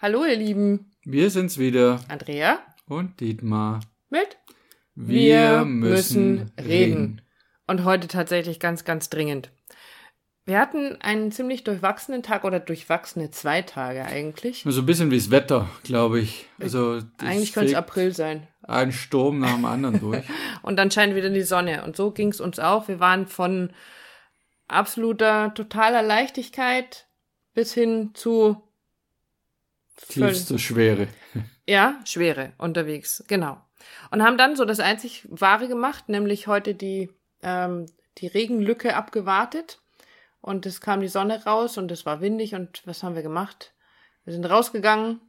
Hallo, ihr Lieben. Wir sind's wieder. Andrea Und Dietmar. mit Wir müssen reden. Und heute tatsächlich ganz, ganz dringend. Wir hatten einen ziemlich durchwachsenen Tag oder durchwachsene zwei Tage eigentlich. So ein bisschen wie das Wetter, glaube ich. Also Eigentlich könnte es April sein. ein Sturm nach dem anderen durch. Und dann scheint wieder die Sonne. Und so ging es uns auch. Wir waren von absoluter, totaler Leichtigkeit bis hin zu Tiefste Schwere. Ja, Schwere unterwegs, genau. Und haben dann so das einzig Wahre gemacht, nämlich heute die, ähm, die Regenlücke abgewartet. Und es kam die Sonne raus und es war windig und was haben wir gemacht? Wir sind rausgegangen,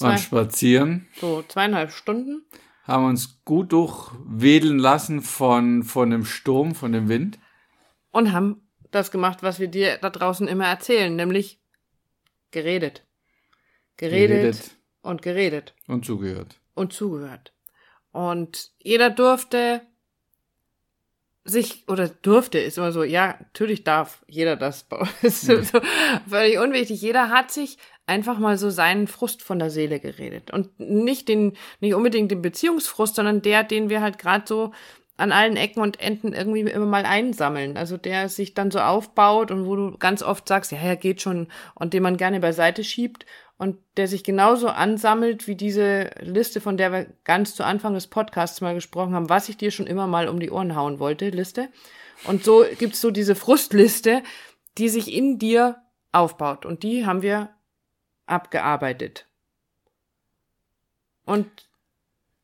Waren Zwei. spazieren, so zweieinhalb Stunden. haben uns gut durchwedeln lassen von, von dem Sturm, von dem Wind. und haben das gemacht, was wir dir da draußen immer erzählen, nämlich geredet. Geredet, Geredet. und geredet Und zugehört. und zugehört. Und jeder durfte sich, oder durfte, ist immer so, ja, natürlich darf jeder das. ist so, so völlig unwichtig. Jeder hat sich einfach mal so seinen Frust von der Seele geredet. Und nicht den, nicht unbedingt den Beziehungsfrust, sondern der, den wir halt gerade so an allen Ecken und Enden irgendwie immer mal einsammeln. Also der sich dann so aufbaut und wo du ganz oft sagst, ja, ja, geht schon, und den man gerne beiseite schiebt und der sich genauso ansammelt wie diese Liste, von der wir ganz zu Anfang des Podcasts mal gesprochen haben, was ich dir schon immer mal um die Ohren hauen wollte, Liste. Und so gibt's so diese Frustliste, die sich in dir aufbaut. Und die haben wir abgearbeitet. Und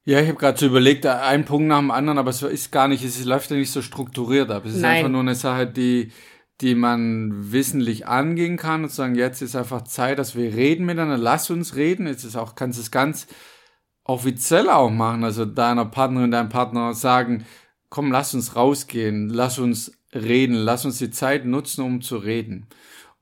Ja, ich habe gerade so überlegt, ein Punkt nach dem anderen, aber es ist gar nicht, es läuft ja nicht so strukturiert ab. Es ist Nein. einfach nur eine Sache, die, die man wissentlich angehen kann und sagen, jetzt ist einfach Zeit, dass wir reden miteinander, lass uns reden. Jetzt ist auch, kannst du es ganz offiziell auch machen, also deiner Partnerin, deinem Partner sagen, komm, lass uns rausgehen, lass uns reden, lass uns die Zeit nutzen, um zu reden.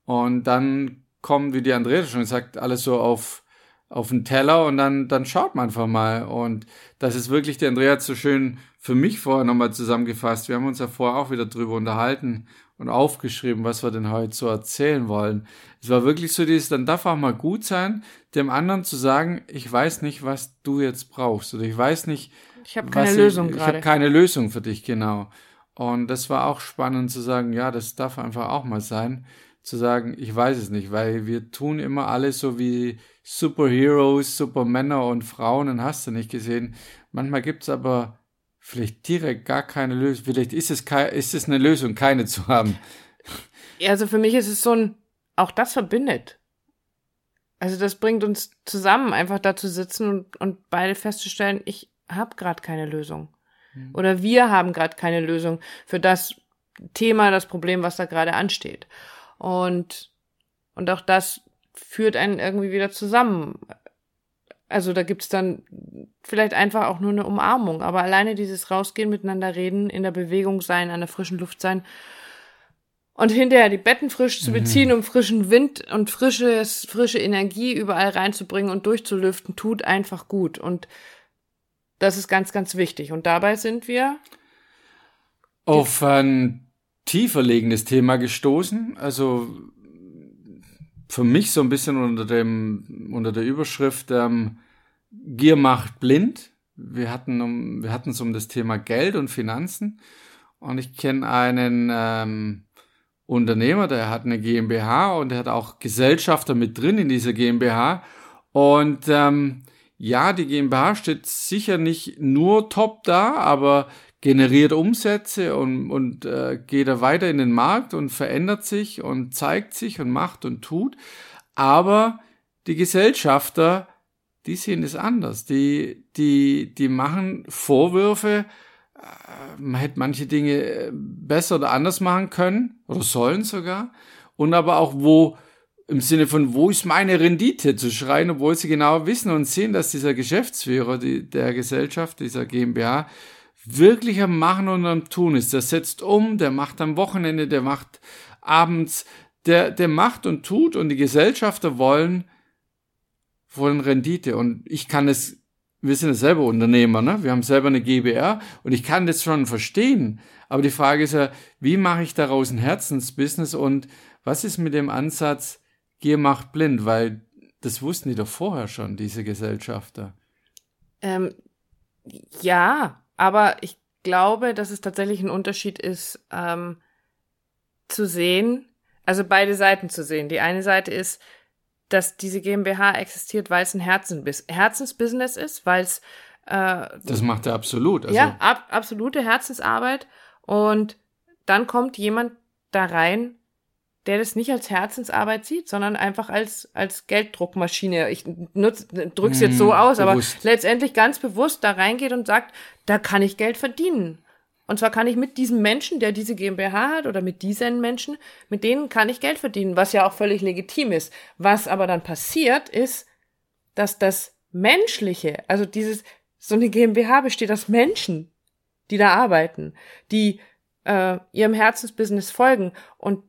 Und dann kommt, wie die Andrea schon gesagt, alles so auf, auf den Teller und dann, dann schaut man einfach mal. Und das ist wirklich, die Andrea hat so schön für mich vorher nochmal zusammengefasst. Wir haben uns ja vorher auch wieder drüber unterhalten und aufgeschrieben, was wir denn heute so erzählen wollen. Es war wirklich so dieses, dann darf auch mal gut sein, dem anderen zu sagen, ich weiß nicht, was du jetzt brauchst oder ich weiß nicht, ich habe keine was Lösung ich, Ich habe gerade. keine Lösung für dich, genau. Und das war auch spannend zu sagen, ja, das darf einfach auch mal sein, zu sagen, ich weiß es nicht, weil wir tun immer alles so wie Superheroes, Supermänner und Frauen und hast du nicht gesehen. Manchmal gibt's aber vielleicht direkt gar keine Lösung. Vielleicht ist es, ist es eine Lösung, keine zu haben. Ja, also für mich ist es so ein, auch das verbindet. Also das bringt uns zusammen, einfach da zu sitzen und, und beide festzustellen, ich habe gerade keine Lösung. Oder wir haben gerade keine Lösung für das Thema, das Problem, was da gerade ansteht. Und, und auch das führt einen irgendwie wieder zusammen. Also da gibt's dann vielleicht einfach auch nur eine Umarmung, aber alleine dieses Rausgehen, miteinander reden, in der Bewegung sein, an der frischen Luft sein, und hinterher die Betten frisch zu beziehen, um frischen Wind und frisches, frische Energie überall reinzubringen und durchzulüften, tut einfach gut. Und das ist ganz, ganz wichtig. Und dabei sind wir, auf ein tiefer liegendes Thema gestoßen. Also für mich so ein bisschen unter dem unter der Überschrift ähm, Gier macht blind. Wir hatten um wir hatten es um das Thema Geld und Finanzen und ich kenne einen ähm, Unternehmer, der hat eine GmbH und der hat auch Gesellschafter mit drin in dieser GmbH und ähm, ja, die GmbH steht sicher nicht nur top da, aber generiert Umsätze und, und äh, geht da weiter in den Markt und verändert sich und zeigt sich und macht und tut. Aber die Gesellschafter, die sehen es anders. Die, die, die machen Vorwürfe, äh, man hätte manche Dinge äh, besser oder anders machen können oder sollen sogar. Und aber auch wo, im Sinne von, wo ist meine Rendite zu schreien, obwohl sie genau wissen und sehen, dass dieser Geschäftsführer die, der Gesellschaft, dieser GmbH, wirklich am Machen und am Tun ist. Der setzt um, der macht am Wochenende, der macht abends, der, der macht und tut und die Gesellschafter wollen, wollen Rendite. Und ich kann es, wir sind ja selber Unternehmer, ne? Wir haben selber eine GbR und ich kann das schon verstehen. Aber die Frage ist ja, wie mache ich daraus ein Herzensbusiness und was ist mit dem Ansatz, Gier macht blind? Weil das wussten die doch vorher schon, diese Gesellschafter. Ähm, ja, aber ich glaube, dass es tatsächlich ein Unterschied ist, ähm, zu sehen, also beide Seiten zu sehen. Die eine Seite ist, dass diese GmbH existiert, weil es ein Herzensbis Herzensbusiness ist, weil es äh, das macht er absolut. Also ja, ab, absolute Herzensarbeit. Und dann kommt jemand da rein, der das nicht als Herzensarbeit sieht, sondern einfach als, als Gelddruckmaschine. Ich nutz, drück's jetzt so hm, aus, bewusst. aber letztendlich ganz bewusst da reingeht und sagt, da kann ich Geld verdienen. Und zwar kann ich mit diesem Menschen, der diese GmbH hat, oder mit diesen Menschen, mit denen kann ich Geld verdienen, was ja auch völlig legitim ist. Was aber dann passiert, ist, dass das Menschliche, also dieses, so eine GmbH besteht aus Menschen, die da arbeiten, die äh, ihrem Herzensbusiness folgen und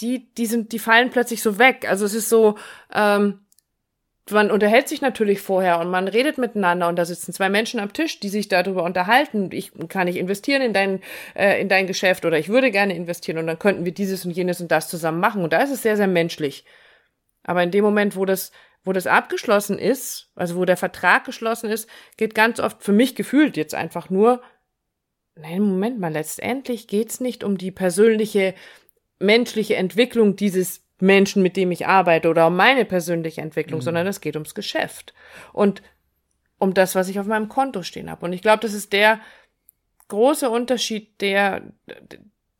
die, die, sind, die fallen plötzlich so weg. Also es ist so, ähm, man unterhält sich natürlich vorher und man redet miteinander und da sitzen zwei Menschen am Tisch, die sich darüber unterhalten. Ich kann ich investieren in dein äh, in dein Geschäft oder ich würde gerne investieren und dann könnten wir dieses und jenes und das zusammen machen und da ist es sehr sehr menschlich. Aber in dem Moment, wo das wo das abgeschlossen ist, also wo der Vertrag geschlossen ist, geht ganz oft für mich gefühlt jetzt einfach nur Nein, Moment mal, letztendlich geht's nicht um die persönliche menschliche Entwicklung dieses Menschen, mit dem ich arbeite oder um meine persönliche Entwicklung, mhm. sondern es geht ums Geschäft und um das, was ich auf meinem Konto stehen habe. Und ich glaube, das ist der große Unterschied, der,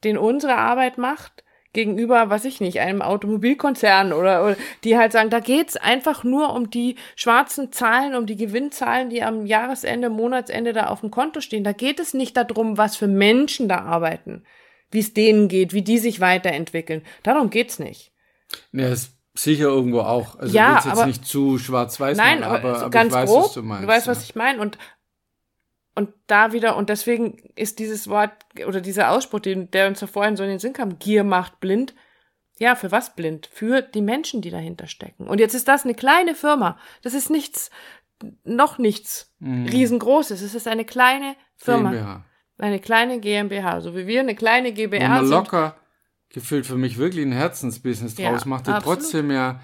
den unsere Arbeit macht gegenüber, was ich nicht, einem Automobilkonzern oder, oder die halt sagen, da geht's einfach nur um die schwarzen Zahlen, um die Gewinnzahlen, die am Jahresende, Monatsende da auf dem Konto stehen. Da geht es nicht darum, was für Menschen da arbeiten wie es denen geht, wie die sich weiterentwickeln. Darum geht's nicht. Ja, ist sicher irgendwo auch. Also ja, jetzt aber, nicht zu schwarz-weiß Nein, machen, aber, aber, ganz ich weiß, grob, was du meinst. Du weißt, ja. was ich meine. Und, und da wieder, und deswegen ist dieses Wort oder dieser Ausspruch, den, der uns ja vorhin so in den Sinn kam, Gier macht blind. Ja, für was blind? Für die Menschen, die dahinter stecken. Und jetzt ist das eine kleine Firma. Das ist nichts, noch nichts mhm. riesengroßes. Es ist eine kleine Firma. GmbH. Eine kleine GmbH, so wie wir eine kleine GbR Wo man sind. locker gefühlt für mich wirklich ein Herzensbusiness ja, draus macht, die trotzdem ja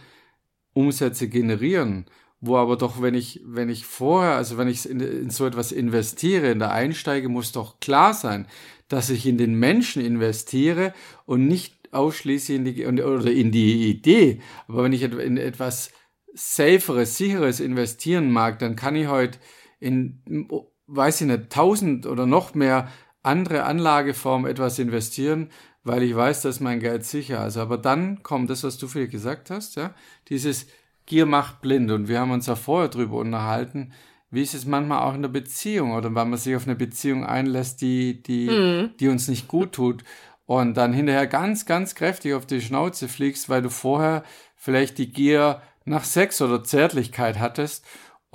Umsätze generieren. Wo aber doch, wenn ich, wenn ich vorher, also wenn ich in, in so etwas investiere, in der Einsteige, muss doch klar sein, dass ich in den Menschen investiere und nicht ausschließlich in die, oder in die Idee. Aber wenn ich in etwas saferes, sicheres investieren mag, dann kann ich heute in weiß ich nicht, tausend oder noch mehr andere Anlageformen etwas investieren, weil ich weiß, dass mein Geld sicher ist. Aber dann kommt das, was du viel gesagt hast, ja, dieses Gier macht blind. Und wir haben uns ja vorher drüber unterhalten, wie ist es manchmal auch in der Beziehung oder wenn man sich auf eine Beziehung einlässt, die, die, mhm. die uns nicht gut tut und dann hinterher ganz, ganz kräftig auf die Schnauze fliegst, weil du vorher vielleicht die Gier nach Sex oder Zärtlichkeit hattest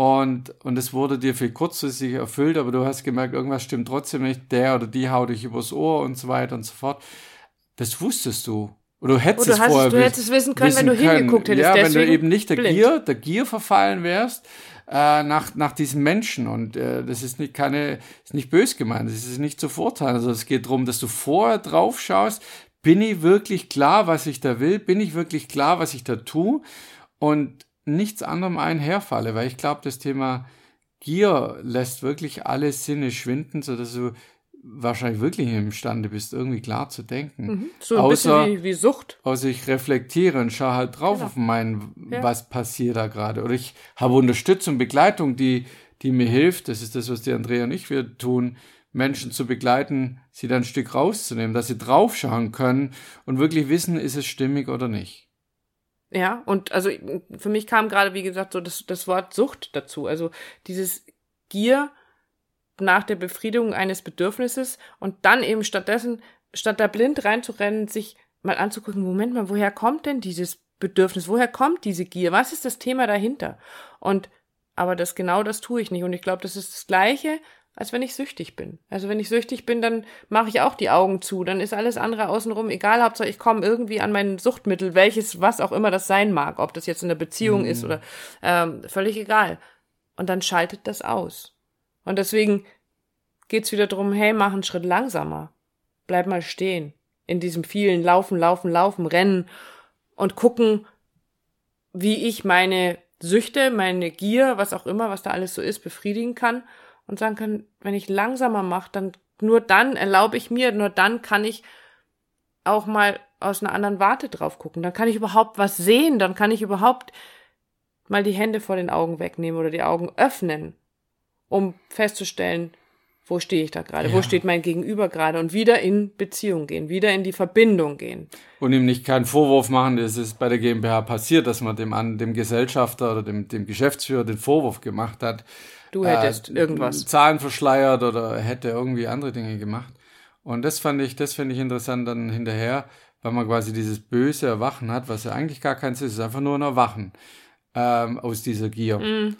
und, und es wurde dir viel kurzfristig erfüllt, aber du hast gemerkt, irgendwas stimmt trotzdem nicht, der oder die haut dich übers Ohr und so weiter und so fort. Das wusstest du. Oder du hättest oder es vorher du hättest es wissen können, wissen wenn du können. hingeguckt hättest. Ja, wenn du eben nicht der blind. Gier, der Gier verfallen wärst, äh, nach, nach diesem Menschen. Und äh, das ist nicht keine, ist nicht bös gemeint, das ist nicht zu vorteilen. Also es geht darum, dass du vorher drauf schaust, bin ich wirklich klar, was ich da will? Bin ich wirklich klar, was ich da tue? Und nichts anderem einherfalle, weil ich glaube, das Thema Gier lässt wirklich alle Sinne schwinden, sodass du wahrscheinlich wirklich imstande bist, irgendwie klar zu denken. Mhm. So ein außer, bisschen wie, wie Sucht. Außer ich reflektiere und schaue halt drauf genau. auf mein, ja. was passiert da gerade. Oder ich habe Unterstützung, Begleitung, die, die mir hilft. Das ist das, was die Andrea und ich wir tun, Menschen zu begleiten, sie dann ein Stück rauszunehmen, dass sie draufschauen können und wirklich wissen, ist es stimmig oder nicht. Ja, und also für mich kam gerade, wie gesagt, so das, das Wort Sucht dazu. Also dieses Gier nach der Befriedigung eines Bedürfnisses und dann eben stattdessen, statt da blind reinzurennen, sich mal anzugucken, Moment mal, woher kommt denn dieses Bedürfnis? Woher kommt diese Gier? Was ist das Thema dahinter? Und aber das genau das tue ich nicht. Und ich glaube, das ist das Gleiche, als wenn ich süchtig bin. Also wenn ich süchtig bin, dann mache ich auch die Augen zu. Dann ist alles andere außenrum egal. Hauptsache ich komme irgendwie an mein Suchtmittel, welches, was auch immer das sein mag. Ob das jetzt in der Beziehung mhm. ist oder ähm, völlig egal. Und dann schaltet das aus. Und deswegen geht's wieder drum, hey, mach einen Schritt langsamer. Bleib mal stehen. In diesem vielen Laufen, Laufen, Laufen, Rennen und gucken, wie ich meine Süchte, meine Gier, was auch immer, was da alles so ist, befriedigen kann und sagen kann, wenn ich langsamer mache, dann nur dann erlaube ich mir, nur dann kann ich auch mal aus einer anderen Warte drauf gucken. Dann kann ich überhaupt was sehen, dann kann ich überhaupt mal die Hände vor den Augen wegnehmen oder die Augen öffnen, um festzustellen, wo stehe ich da gerade, ja. wo steht mein Gegenüber gerade und wieder in Beziehung gehen, wieder in die Verbindung gehen. Und ihm nicht keinen Vorwurf machen, das ist bei der GmbH passiert, dass man dem, dem Gesellschafter oder dem, dem Geschäftsführer den Vorwurf gemacht hat. Du hättest äh, irgendwas. Zahlen verschleiert oder hätte irgendwie andere Dinge gemacht. Und das fand ich, das finde ich interessant dann hinterher, weil man quasi dieses böse Erwachen hat, was ja eigentlich gar keins ist, es ist einfach nur ein Erwachen ähm, aus dieser Gier. Mm.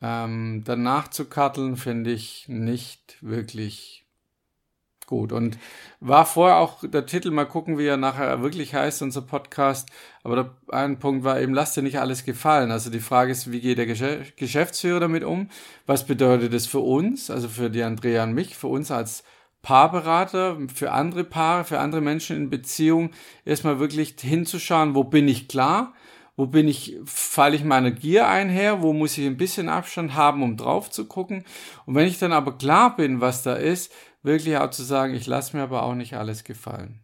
Ähm, danach zu karteln finde ich nicht wirklich gut. Und war vorher auch der Titel, mal gucken, wie er nachher wirklich heißt, unser Podcast. Aber der, ein Punkt war eben, lass dir nicht alles gefallen. Also die Frage ist, wie geht der Geschäftsführer damit um? Was bedeutet das für uns, also für die Andrea und mich, für uns als Paarberater, für andere Paare, für andere Menschen in Beziehung, erstmal wirklich hinzuschauen, wo bin ich klar? Wo bin ich, falle ich meiner Gier einher? Wo muss ich ein bisschen Abstand haben, um drauf zu gucken? Und wenn ich dann aber klar bin, was da ist, wirklich auch zu sagen, ich lasse mir aber auch nicht alles gefallen.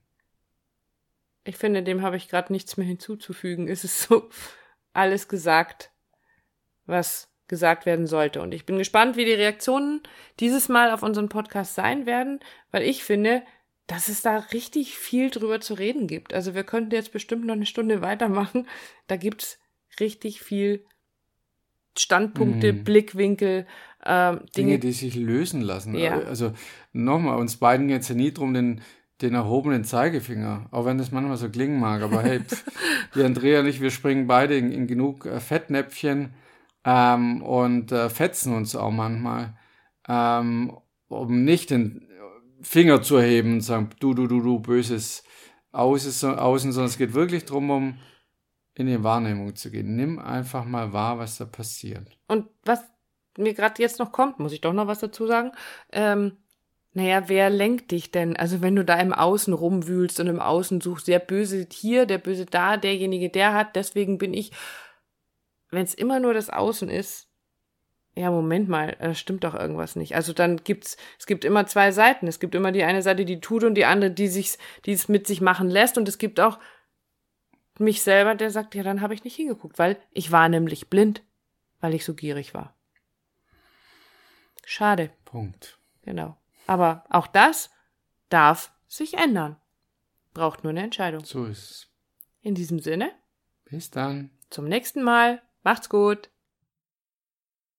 Ich finde, dem habe ich gerade nichts mehr hinzuzufügen. Es ist so alles gesagt, was gesagt werden sollte. Und ich bin gespannt, wie die Reaktionen dieses Mal auf unseren Podcast sein werden, weil ich finde, dass es da richtig viel drüber zu reden gibt. Also wir könnten jetzt bestimmt noch eine Stunde weitermachen. Da gibt's richtig viel Standpunkte, mhm. Blickwinkel, ähm, Dinge, Dinge, die sich lösen lassen. Ja. Also nochmal, uns beiden geht es ja nie drum, den, den erhobenen Zeigefinger, auch wenn das manchmal so klingen mag. Aber hey, pff, die Andrea und ich, wir springen beide in, in genug äh, Fettnäpfchen ähm, und äh, fetzen uns auch manchmal, ähm, um nicht den Finger zu erheben und sagen, du, du, du, du, böses Außen, außen, sondern es geht wirklich darum, um in die Wahrnehmung zu gehen. Nimm einfach mal wahr, was da passiert. Und was mir gerade jetzt noch kommt, muss ich doch noch was dazu sagen. Ähm, naja, wer lenkt dich denn? Also wenn du da im Außen rumwühlst und im Außen suchst, der Böse hier, der Böse da, derjenige der hat, deswegen bin ich. Wenn es immer nur das Außen ist, ja, Moment mal, da stimmt doch irgendwas nicht. Also dann gibt's, es gibt immer zwei Seiten. Es gibt immer die eine Seite, die tut und die andere, die sich, die es mit sich machen lässt. Und es gibt auch mich selber, der sagt, ja, dann habe ich nicht hingeguckt, weil ich war nämlich blind, weil ich so gierig war. Schade. Punkt. Genau. Aber auch das darf sich ändern. Braucht nur eine Entscheidung. So ist es. In diesem Sinne. Bis dann. Zum nächsten Mal. Macht's gut.